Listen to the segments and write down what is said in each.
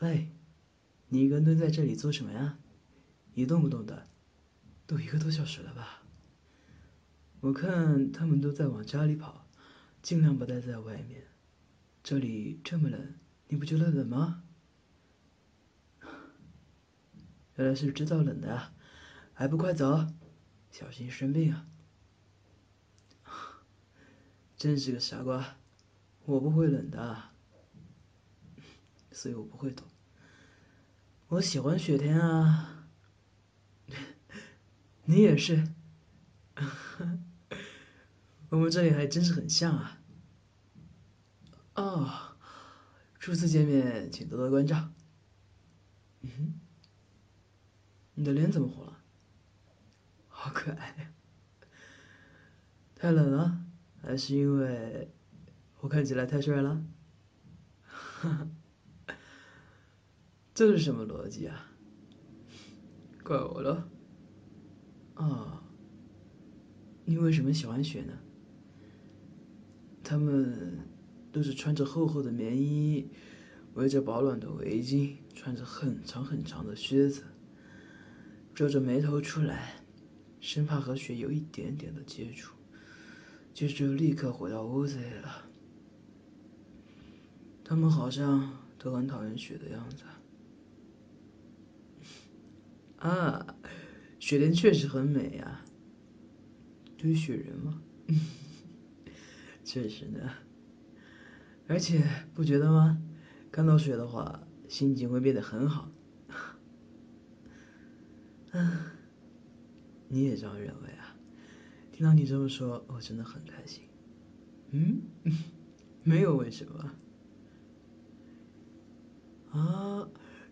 喂，你一个人蹲在这里做什么呀？一动不动的，都一个多小时了吧？我看他们都在往家里跑，尽量不待在外面。这里这么冷，你不觉得冷吗？原来是知道冷的啊，还不快走，小心生病啊！真是个傻瓜，我不会冷的，所以我不会懂。我喜欢雪天啊，你也是，我们这里还真是很像啊。哦，初次见面，请多多关照。嗯哼，你的脸怎么红了？好可爱。太冷了，还是因为我看起来太帅了？哈哈。这是什么逻辑啊？怪我了。啊，你为什么喜欢雪呢？他们都是穿着厚厚的棉衣，围着保暖的围巾，穿着很长很长的靴子，皱着眉头出来，生怕和雪有一点点的接触，接着就立刻回到屋子里了。他们好像都很讨厌雪的样子。啊雪莲确实很美呀。堆雪人吗？确实呢。而且不觉得吗？看到雪的话，心情会变得很好。啊，你也这样认为啊？听到你这么说，我真的很开心。嗯，没有为什么。啊，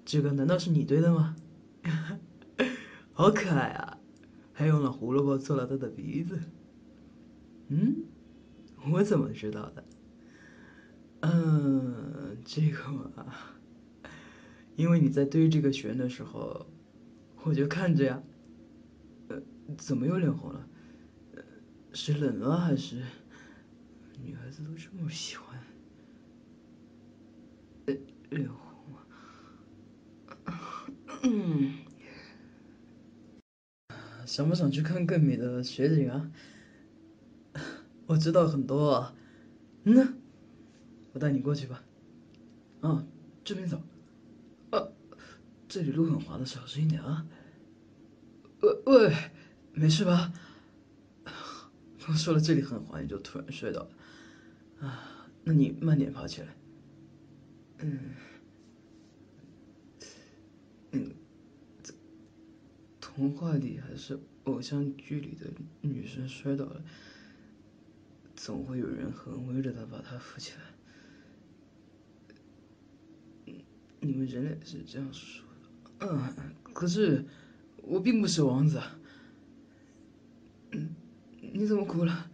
这个难道是你堆的吗？好可爱啊！还用了胡萝卜做了他的鼻子。嗯，我怎么知道的？嗯，这个嘛，因为你在堆这个雪人的时候，我就看着呀。呃，怎么又脸红了？是冷了还是？女孩子都这么喜欢脸红啊？嗯。想不想去看更美的雪景啊？我知道很多啊，嗯，我带你过去吧。啊，这边走。啊，这里路很滑的，小心一点啊。喂喂，没事吧？我说了这里很滑，你就突然摔倒了。啊，那你慢点爬起来。嗯，嗯。童话里还是偶像剧里的女生摔倒了，总会有人很温柔的把她扶起来。你们人类是这样说的，嗯，可是我并不是王子。嗯，你怎么哭了？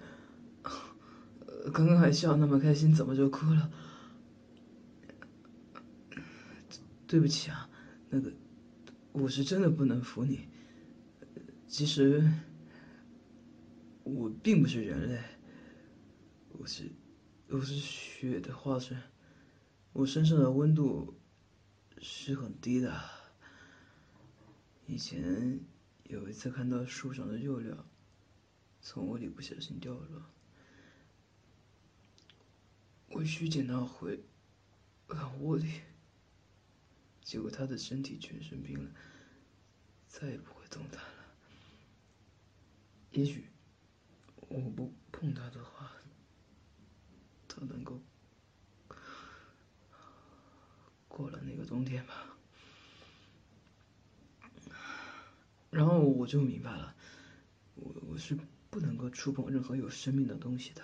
刚刚还笑那么开心，怎么就哭了？对不起啊，那个，我是真的不能扶你。其实，我并不是人类，我是，我是雪的化身，我身上的温度是很低的。以前有一次看到树上的幼鸟从窝里不小心掉落，我去捡它回窝里，结果它的身体全生病了，再也不会动弹了。也许我不碰它的话，它能够过了那个冬天吧。然后我就明白了，我我是不能够触碰任何有生命的东西的，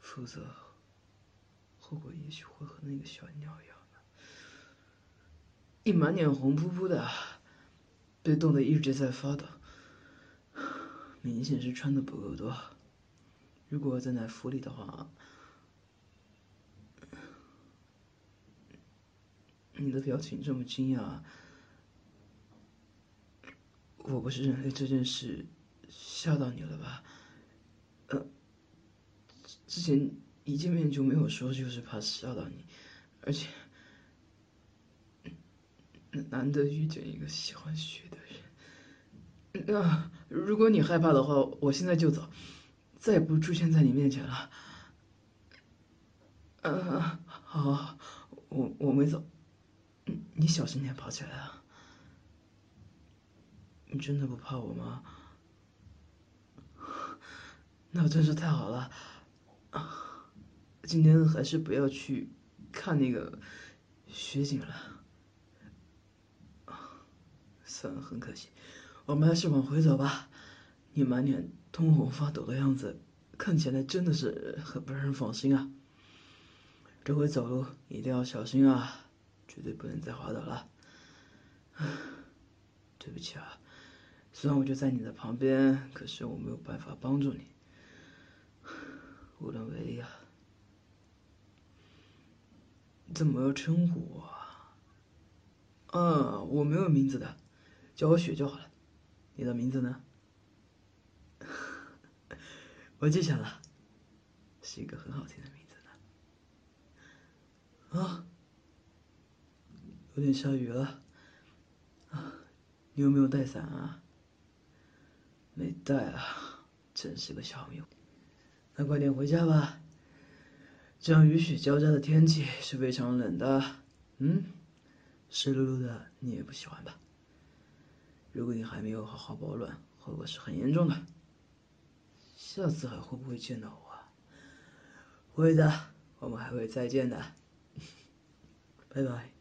否则后果也许会和那个小鸟一样的，一满脸红扑扑的，被冻得一直在发抖。明显是穿的不够多。如果在那府里的话，你的表情这么惊讶，我不是人类这件事吓到你了吧？呃，之前一见面就没有说，就是怕吓到你，而且难得遇见一个喜欢雪的人。那如果你害怕的话，我现在就走，再也不出现在你面前了。嗯，好，我我没走。你小心点跑起来啊！你真的不怕我吗？那真是太好了。今天还是不要去看那个雪景了。算了，很可惜，我们还是往回走吧。你满脸通红发抖的样子，看起来真的是很不让人放心啊。这回走路一定要小心啊，绝对不能再滑倒了。对不起啊，虽然我就在你的旁边，可是我没有办法帮助你，无能为力啊。怎么称呼我？啊，我没有名字的。叫我雪就好了，你的名字呢？我记下了，是一个很好听的名字呢。啊，有点下雨了，啊，你有没有带伞啊？没带啊，真是个小命。那快点回家吧，这样雨雪交加的天气是非常冷的。嗯，湿漉漉的，你也不喜欢吧？如果你还没有好好保暖，后果是很严重的。下次还会不会见到我？会的，我们还会再见的。拜拜。